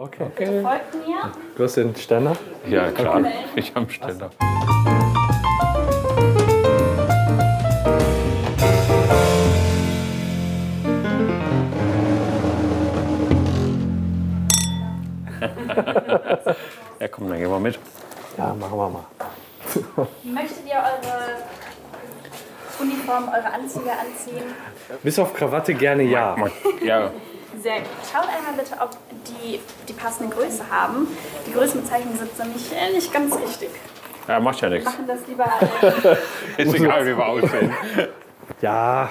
Okay. Bitte folgt mir. Du hast den Ständer? Ja, klar. Ich am Ständer. ja, komm, dann gehen wir mit. Ja, machen wir mal. Möchtet ihr eure Uniform, eure Anzüge anziehen? Bis auf Krawatte gerne ja. Ja, Sehr gut. Schaut einmal bitte, ob die die passende Größe haben. Die Größenbezeichnungen sind nämlich äh, nicht ganz richtig. ja macht ja nichts. Machen das lieber. Äh, Ist egal, wie wir aussehen. Ja,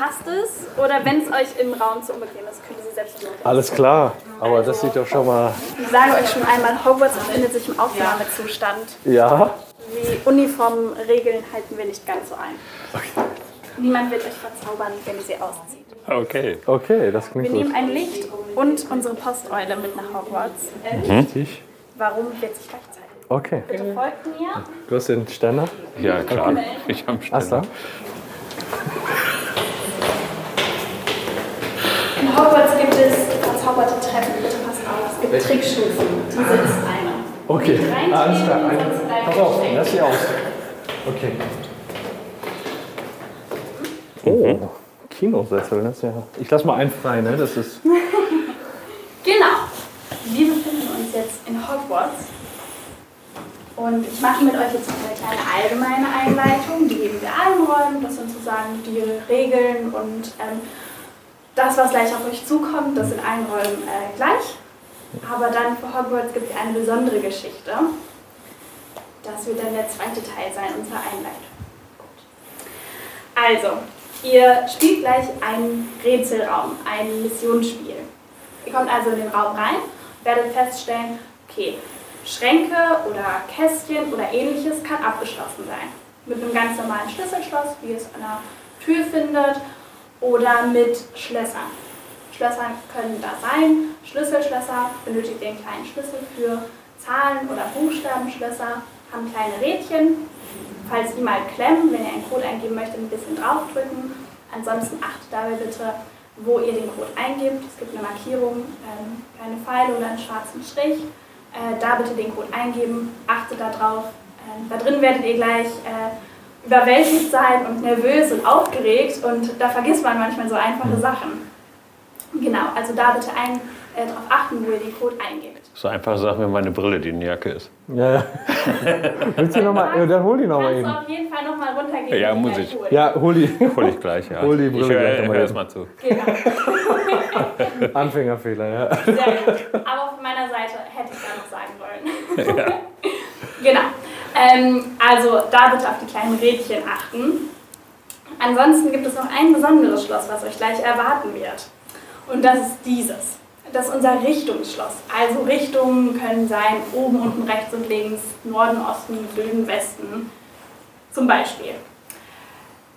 passt es? Oder wenn es euch im Raum zu unbequem ist, könnt ihr sie selbst noch alles klar. Aber das sieht doch schon mal. Ich sage euch schon einmal, Hogwarts befindet sich im Aufnahmezustand. Ja. Die Uniformregeln halten wir nicht ganz so ein. Niemand wird euch verzaubern, wenn ihr sie auszieht. Okay. Okay, das Wir klingt nehmen gut. ein Licht und unsere Posteule mit nach Hogwarts. Richtig. Warum wird sich gleich zeigen? Okay. Bitte folgt mir. Du hast den Ständer? Ja, klar. Ich am Asta? Ständer. In Hogwarts gibt es verzauberte Treppen. Bitte passt auf. Es gibt Trickstufen. Diese ist eine. Okay, Reintreten, alles klar. Pass auf, lass sie aus. Okay. Oh, Kinosessel, das ja. Ich lass mal einen frei, ne? Das ist. Genau. Wir befinden uns jetzt in Hogwarts. Und ich mache mit euch jetzt eine kleine allgemeine Einleitung. Die geben wir allen Räumen. Das sind sozusagen die Regeln und ähm, das, was gleich auf euch zukommt, das in allen Räumen äh, gleich. Aber dann für Hogwarts gibt es eine besondere Geschichte. Das wird dann der zweite Teil sein unserer Einleitung. Also, ihr spielt gleich einen Rätselraum, ein Missionsspiel. Ihr kommt also in den Raum rein, werdet feststellen, okay, Schränke oder Kästchen oder ähnliches kann abgeschlossen sein. Mit einem ganz normalen Schlüsselschloss, wie ihr es an der Tür findet, oder mit Schlössern. Schlösser können da sein. Schlüsselschlösser benötigt einen kleinen Schlüssel für Zahlen- oder Buchstabenschlösser, haben kleine Rädchen. Falls die mal klemmen, wenn ihr einen Code eingeben möchtet, ein bisschen draufdrücken. Ansonsten achtet dabei bitte, wo ihr den Code eingibt. Es gibt eine Markierung, ähm, kleine Pfeile oder einen schwarzen Strich. Äh, da bitte den Code eingeben, achtet darauf. Ähm, da drin werdet ihr gleich äh, überwältigt sein und nervös und aufgeregt und da vergisst man manchmal so einfache Sachen. Genau, also da bitte ein, äh, darauf achten, wo ihr den Code eingebt. So einfach sag mir meine Brille, die in der Jacke ist. Ja, ja. Willst du nochmal? Ja, dann hol die nochmal Kannst du eben. auf jeden Fall nochmal runtergehen. Ja, muss gleich ich. holen. Ja, hol die. Hol ich gleich, ja. Hol die Brille ich gleich höre nochmal hör eben. erst mal zu. Genau. Anfängerfehler, ja. Sehr gut. Aber von meiner Seite hätte ich da noch sagen wollen. genau. Ähm, also da bitte auf die kleinen Rädchen achten. Ansonsten gibt es noch ein besonderes Schloss, was euch gleich erwarten wird. Und das ist dieses. Das ist unser Richtungsschloss. Also Richtungen können sein oben, unten, rechts und links, Norden, Osten, Süden, Westen. Zum Beispiel.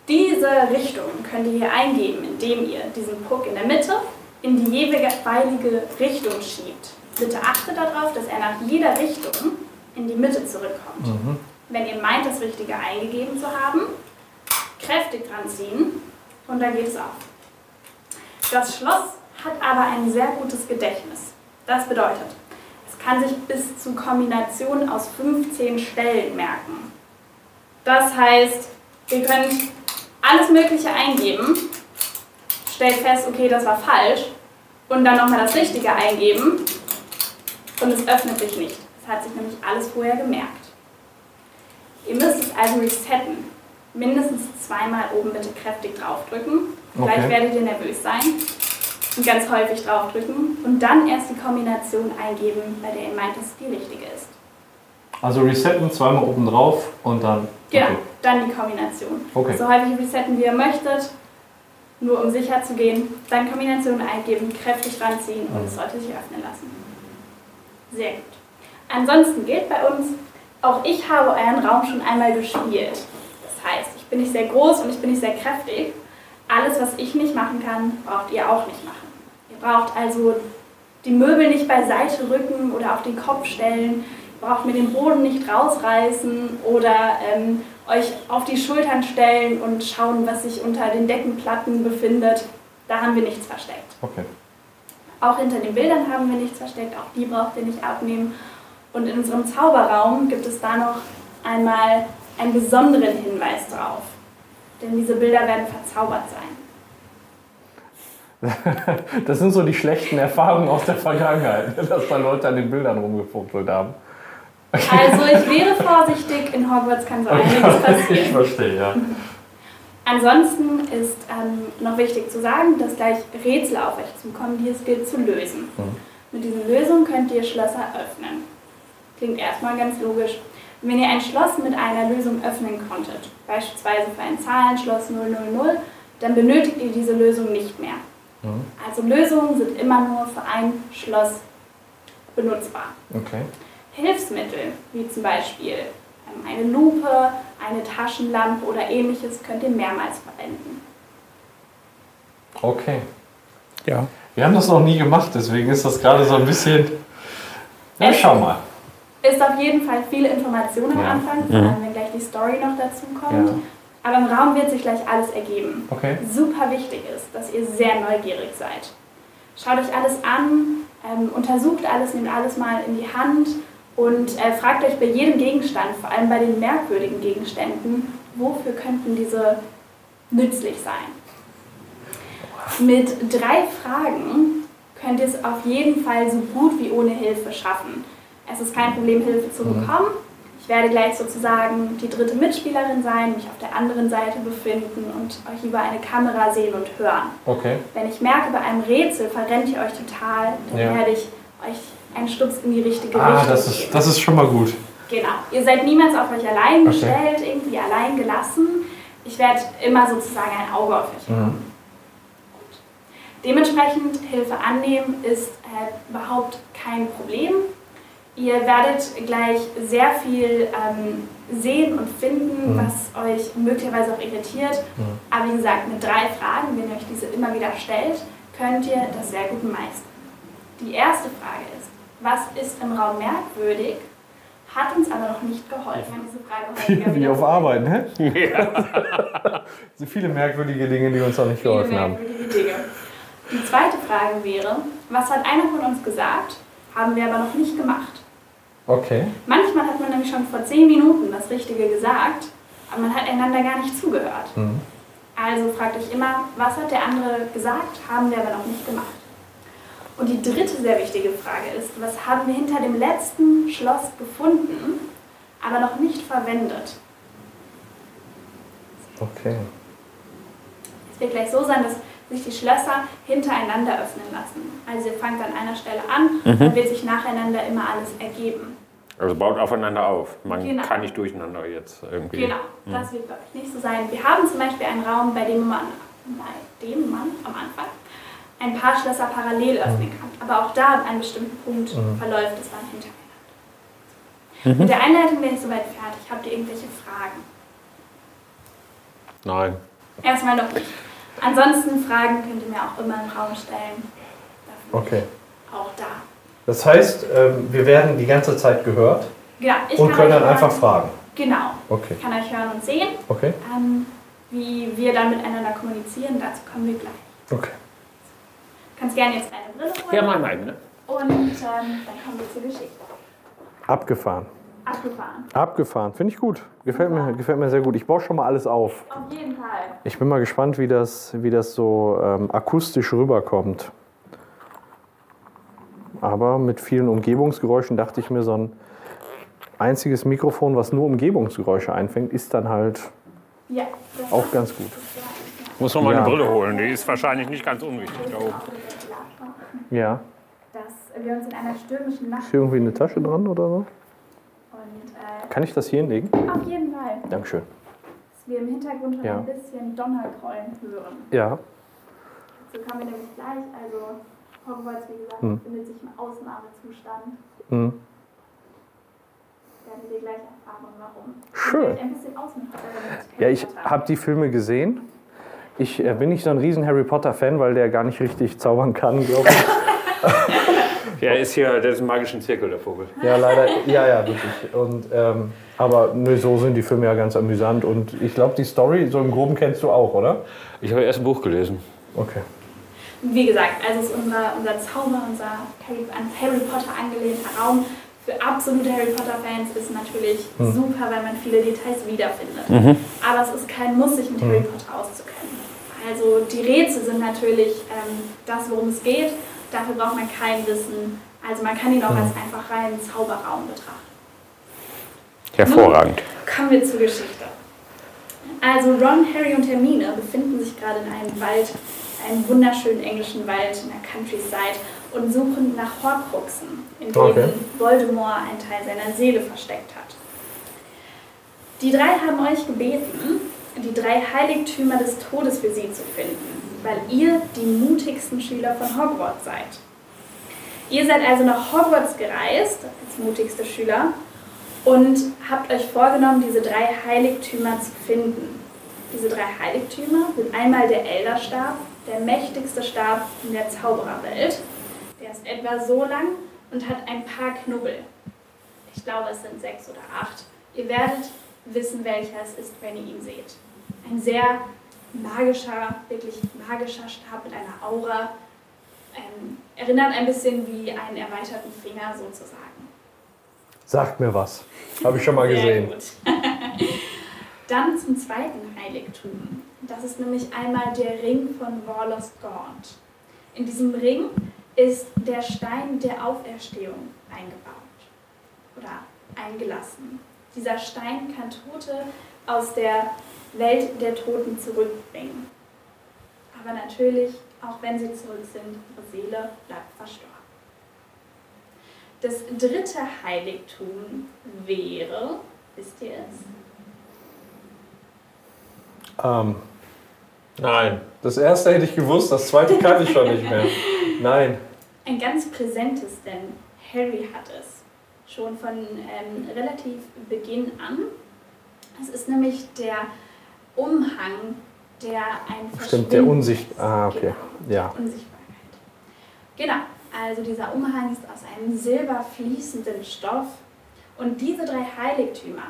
Diese Richtung könnt ihr hier eingeben, indem ihr diesen Puck in der Mitte in die jeweilige Richtung schiebt. Bitte achtet darauf, dass er nach jeder Richtung in die Mitte zurückkommt. Wenn ihr meint, das Richtige eingegeben zu haben, kräftig dran ziehen und dann geht es auf. Das Schloss hat aber ein sehr gutes Gedächtnis. Das bedeutet, es kann sich bis zu Kombinationen aus 15 Stellen merken. Das heißt, ihr könnt alles Mögliche eingeben, stellt fest, okay, das war falsch, und dann nochmal das Richtige eingeben und es öffnet sich nicht. Das hat sich nämlich alles vorher gemerkt. Ihr müsst es also resetten. Mindestens zweimal oben bitte kräftig draufdrücken. Okay. werdet ihr nervös sein. Und ganz häufig draufdrücken. Und dann erst die Kombination eingeben, bei der ihr meint, dass es die richtige ist. Also resetten, zweimal oben drauf und dann. Genau, Okay. dann die Kombination. Okay. So häufig resetten, wie ihr möchtet. Nur um sicher zu gehen, dann Kombination eingeben, kräftig ranziehen und es sollte sich öffnen lassen. Sehr gut. Ansonsten gilt bei uns, auch ich habe euren Raum schon einmal gespielt. Das heißt, ich bin nicht sehr groß und ich bin nicht sehr kräftig. Alles, was ich nicht machen kann, braucht ihr auch nicht machen. Braucht also die Möbel nicht beiseite rücken oder auf den Kopf stellen. Braucht mir den Boden nicht rausreißen oder ähm, euch auf die Schultern stellen und schauen, was sich unter den Deckenplatten befindet. Da haben wir nichts versteckt. Okay. Auch hinter den Bildern haben wir nichts versteckt, auch die braucht ihr nicht abnehmen. Und in unserem Zauberraum gibt es da noch einmal einen besonderen Hinweis drauf. Denn diese Bilder werden verzaubert sein. Das sind so die schlechten Erfahrungen aus der Vergangenheit, dass da Leute an den Bildern rumgefuchtelt haben. Also ich wäre vorsichtig, in Hogwarts kann so einiges Ich passieren. verstehe, ja. Ansonsten ist ähm, noch wichtig zu sagen, dass gleich Rätsel auf euch zukommen, die es gilt zu lösen. Mit diesen Lösungen könnt ihr Schlösser öffnen. Klingt erstmal ganz logisch. Wenn ihr ein Schloss mit einer Lösung öffnen konntet, beispielsweise für ein Zahlenschloss 000, dann benötigt ihr diese Lösung nicht mehr. Also Lösungen sind immer nur für ein Schloss benutzbar. Okay. Hilfsmittel, wie zum Beispiel ähm, eine Lupe, eine Taschenlampe oder ähnliches, könnt ihr mehrmals verwenden. Okay. Ja. Wir haben das noch nie gemacht, deswegen ist das gerade so ein bisschen. Ja, Es- schau mal. Ist auf jeden Fall viele Informationen am Ja. Anfang, vor allem wenn gleich die Story noch dazu kommt. Ja. Aber im Raum wird sich gleich alles ergeben. Okay. Super wichtig ist, dass ihr sehr neugierig seid. Schaut euch alles an, ähm, untersucht alles, nehmt alles mal in die Hand und äh, fragt euch bei jedem Gegenstand, vor allem bei den merkwürdigen Gegenständen, wofür könnten diese nützlich sein. Mit drei Fragen könnt ihr es auf jeden Fall so gut wie ohne Hilfe schaffen. Es ist kein Problem, Hilfe zu bekommen. Ich werde gleich sozusagen die dritte Mitspielerin sein, mich auf der anderen Seite befinden und euch über eine Kamera sehen und hören. Okay. Wenn ich merke, bei einem Rätsel verrennt ihr euch total, dann Ja. werde ich euch einen Stups in die richtige Ah, Richtung das geben. ist, das ist schon mal gut. Genau. Ihr seid niemals auf euch allein Okay. gestellt, irgendwie allein gelassen. Ich werde immer sozusagen ein Auge auf euch haben. Mhm. Dementsprechend Hilfe annehmen ist äh, überhaupt kein Problem. Ihr werdet gleich sehr viel ähm, sehen und finden, Mhm. was euch möglicherweise auch irritiert. Mhm. Aber wie gesagt, mit drei Fragen, wenn ihr euch diese immer wieder stellt, könnt ihr das sehr gut meistern. Die erste Frage ist, was ist im Raum merkwürdig, hat uns aber noch nicht geholfen. Diese Frage Wie auf. Arbeit, ne? so viele merkwürdige Dinge, die uns noch nicht Viele geholfen haben. merkwürdige Dinge. Die zweite Frage wäre, was hat einer von uns gesagt, haben wir aber noch nicht gemacht. Okay. Manchmal hat man nämlich schon vor zehn Minuten das Richtige gesagt, aber man hat einander gar nicht zugehört. Mhm. Also fragt euch immer, was hat der andere gesagt, haben wir aber noch nicht gemacht. Und die dritte sehr wichtige Frage ist, was haben wir hinter dem letzten Schloss gefunden, aber noch nicht verwendet? Okay. Es wird gleich so sein, dass sich die Schlösser hintereinander öffnen lassen. Also ihr fangt an einer Stelle an, dann wird sich nacheinander immer alles ergeben. Also baut aufeinander auf. Man Genau. kann nicht durcheinander jetzt irgendwie. Genau, das wird bei euch nicht so sein. Wir haben zum Beispiel einen Raum, bei dem man, bei dem man am Anfang ein paar Schlösser parallel öffnen kann. Aber auch da an einem bestimmten Punkt verläuft es dann hintereinander. Mit der Einleitung bin ich soweit fertig. Habt ihr irgendwelche Fragen? Nein. Erstmal noch nicht. Ansonsten Fragen könnt ihr mir auch immer im Raum stellen. Okay. Auch da. Das heißt, ähm, wir werden die ganze Zeit gehört Genau, ich und können dann hören- einfach fragen. Genau. Okay. Ich kann euch hören und sehen. Okay. Ähm, wie wir dann miteinander kommunizieren, dazu kommen wir gleich. Okay. Du kannst gerne jetzt deine Brille holen. Ja, mein, mein, ne? Und ähm, dann kommen wir zur Geschichte. Abgefahren. Abgefahren. Abgefahren. Finde ich gut. Gefällt mir, gefällt mir sehr gut. Ich baue schon mal alles auf. Auf jeden Fall. Ich bin mal gespannt, wie das, wie das so ähm, akustisch rüberkommt. Aber mit vielen Umgebungsgeräuschen dachte ich mir, so ein einziges Mikrofon, was nur Umgebungsgeräusche einfängt, ist dann halt Ja. auch ganz gut. Muss noch mal Ja. eine Brille holen. Die ist wahrscheinlich nicht ganz unwichtig da oben. Ja. Dass wir uns in einer stürmischen Nacht Ist hier irgendwie eine Tasche dran oder so? Und äh, Kann ich das hier hinlegen? auf jeden Fall, Dankeschön. dass wir im Hintergrund schon Ja. ein bisschen Donnergrollen hören. Ja. So kommen wir nämlich gleich. Also Hogwarts, wie gesagt, Hm. befindet sich im Ausnahmezustand. Mhm. Werden wir gleich erfahren, warum. Schön. Ich ein bisschen damit Ja, ich habe die Filme gesehen. Ich äh, bin nicht so ein riesen Harry Potter-Fan, weil der gar nicht richtig zaubern kann, glaube ich. Der ist hier, der ist im magischen Zirkel, der Vogel. Ja, leider. Ja, ja, wirklich. Und, ähm, aber nö, so sind die Filme ja ganz amüsant. Und ich glaube, die Story, so im Groben kennst du auch, oder? Ich habe erst ein Buch gelesen. Okay. wie gesagt, also es ist unser, unser Zauber, unser Harry, an Harry Potter angelehnter Raum. Für absolute Harry Potter-Fans ist natürlich Hm. super, weil man viele Details wiederfindet. Mhm. Aber es ist kein Muss, sich mit Harry Hm. Potter auszukennen. Also die Rätsel sind natürlich ähm, das, worum es geht. Dafür braucht man kein Wissen. Also man kann ihn auch Hm. als einfach reinen Zauberraum betrachten. Hervorragend. Kommen wir zur Geschichte. Also Ron, Harry und Hermine befinden sich gerade in einem Wald, einem wunderschönen englischen Wald in der Countryside und suchen nach Horcruxen, in denen Okay. Voldemort einen Teil seiner Seele versteckt hat. Die drei haben euch gebeten, die drei Heiligtümer des Todes für sie zu finden, weil ihr die mutigsten Schüler von Hogwarts seid. Ihr seid also nach Hogwarts gereist, als mutigste Schüler, und habt euch vorgenommen, diese drei Heiligtümer zu finden. Diese drei Heiligtümer sind einmal der Elderstab, der mächtigste Stab in der Zaubererwelt. Der ist etwa so lang und hat ein paar Knubbel. Ich glaube, es sind sechs oder acht. Ihr werdet wissen, welcher es ist, wenn ihr ihn seht. Ein sehr magischer, wirklich magischer Stab mit einer Aura. Ähm, erinnert ein bisschen wie einen erweiterten Finger sozusagen. Sagt mir was. Habe ich schon mal gesehen. Dann zum zweiten Heiligtum. Das ist nämlich einmal der Ring von Warlos Gaunt. In diesem Ring ist der Stein der Auferstehung eingebaut oder eingelassen. Dieser Stein kann Tote aus der Welt der Toten zurückbringen. Aber natürlich, auch wenn sie zurück sind, ihre Seele bleibt verstorben. Das dritte Heiligtum wäre, wisst ihr es? Ähm, nein. Das erste hätte ich gewusst, das zweite kann ich schon nicht mehr. Nein. Ein ganz präsentes, denn Harry hat es schon von ähm, relativ Beginn an. Es ist nämlich der Umhang, der ein Stimmt, der Verschwinden- Unsicht. Ah, okay. Genau, Ja. Unsichtbarkeit. Genau, also dieser Umhang ist aus einem silberfließenden Stoff. Und diese drei Heiligtümer,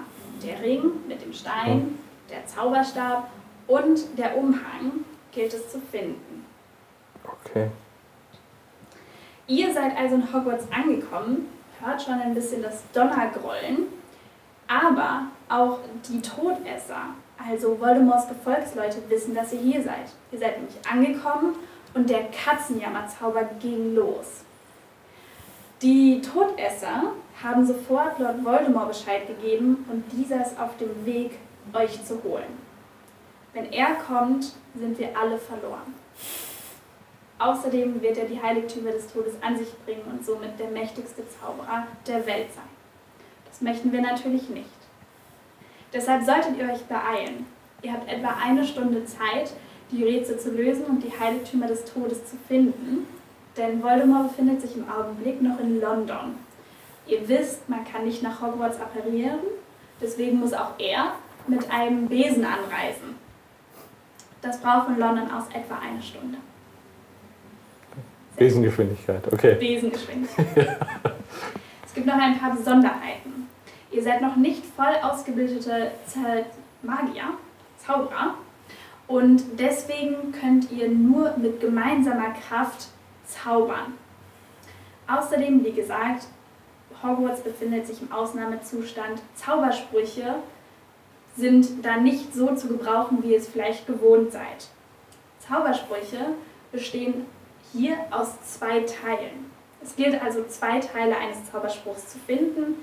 der Ring mit dem Stein, der Zauberstab und der Umhang, gilt es zu finden. Okay. Ihr seid also in Hogwarts angekommen, hört schon ein bisschen das Donnergrollen, aber auch die Todesser, also Voldemorts Gefolgsleute, wissen, dass ihr hier seid. Ihr seid nämlich angekommen und der Katzenjammerzauber ging los. Die Todesser haben sofort Lord Voldemort Bescheid gegeben und dieser ist auf dem Weg, euch zu holen. Wenn er kommt, sind wir alle verloren. Außerdem wird er die Heiligtümer des Todes an sich bringen und somit der mächtigste Zauberer der Welt sein. Das möchten wir natürlich nicht. Deshalb solltet ihr euch beeilen. Ihr habt etwa eine Stunde Zeit, die Rätsel zu lösen und die Heiligtümer des Todes zu finden, denn Voldemort befindet sich im Augenblick noch in London. Ihr wisst, man kann nicht nach Hogwarts apparieren, deswegen muss auch er mit einem Besen anreisen. Das braucht von London aus etwa eine Stunde. Besengeschwindigkeit. Okay. Besengeschwindigkeit. es gibt noch ein paar Besonderheiten. Ihr seid noch nicht voll ausgebildete Magier, Zauberer, und deswegen könnt ihr nur mit gemeinsamer Kraft zaubern. Außerdem, wie gesagt, Hogwarts befindet sich im Ausnahmezustand. Zaubersprüche sind da nicht so zu gebrauchen, wie ihr es vielleicht gewohnt seid. Zaubersprüche bestehen hier aus zwei Teilen. Es gilt also, zwei Teile eines Zauberspruchs zu finden,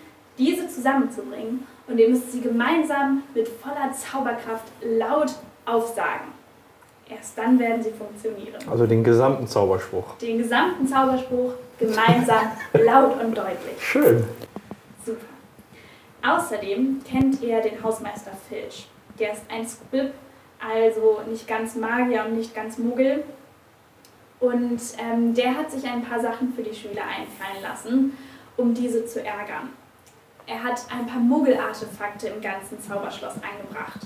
zusammenzubringen und ihr müsst sie gemeinsam mit voller Zauberkraft laut aufsagen. Erst dann werden sie funktionieren. Also den gesamten Zauberspruch. Den gesamten Zauberspruch gemeinsam laut und deutlich. Schön. Super. Außerdem kennt ihr den Hausmeister Filch. Der ist ein Squib, also nicht ganz Magier und nicht ganz Muggel. Und ähm, der hat sich ein paar Sachen für die Schüler einfallen lassen, um diese zu ärgern. Er hat ein paar Muggel-Artefakte im ganzen Zauberschloss angebracht.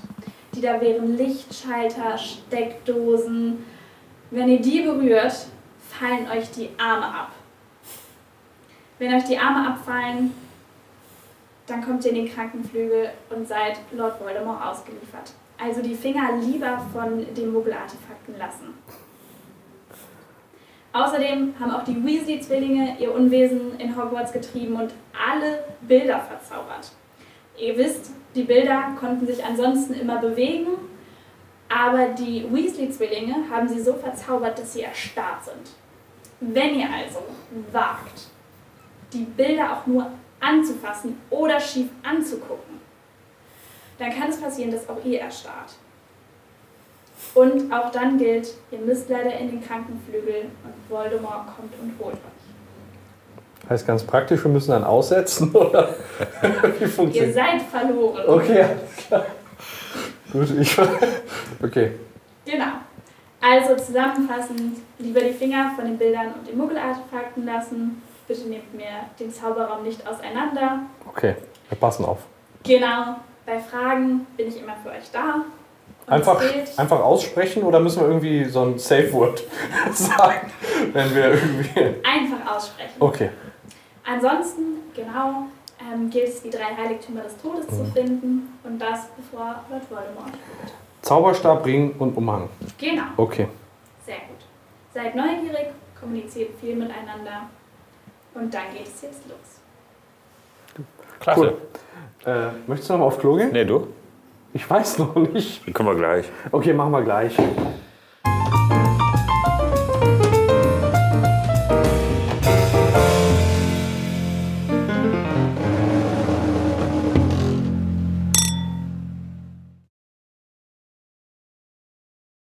Die da wären Lichtschalter, Steckdosen. Wenn ihr die berührt, fallen euch die Arme ab. Wenn euch die Arme abfallen, dann kommt ihr in den Krankenflügel und seid Lord Voldemort ausgeliefert. Also die Finger lieber von den Muggel-Artefakten lassen. Außerdem haben auch die Weasley-Zwillinge ihr Unwesen in Hogwarts getrieben und alle Bilder verzaubert. Ihr wisst, die Bilder konnten sich ansonsten immer bewegen, aber die Weasley-Zwillinge haben sie so verzaubert, dass sie erstarrt sind. Wenn ihr also wagt, die Bilder auch nur anzufassen oder schief anzugucken, dann kann es passieren, dass auch ihr erstarrt. Und auch dann gilt, ihr müsst leider in den Krankenflügel und Voldemort kommt und holt euch. Heißt ganz praktisch, wir müssen dann aussetzen, oder? Wie Ihr funktioniert seid verloren. Okay, alles klar. Gut, ich. Okay. Genau. Also zusammenfassend, lieber die Finger von den Bildern und den Muggelartefakten lassen. Bitte nehmt mir den Zauberraum nicht auseinander. Okay, wir passen auf. Genau, bei Fragen bin ich immer für euch da. Einfach, einfach aussprechen oder müssen wir irgendwie so ein Safe-Word sagen, wenn wir irgendwie. einfach aussprechen. Okay. Ansonsten, genau, ähm, gilt es, die drei Heiligtümer des Todes zu finden und das bevor Lord Voldemort kommt. Zauberstab, Ring und Umhang. Genau, Okay. sehr gut. Seid neugierig, kommuniziert viel miteinander und dann geht es jetzt los. Klasse. Cool. Äh, möchtest du noch mal auf Klo gehen? Nee, du? Ich weiß noch nicht. Kommen wir gleich. Okay, machen wir gleich.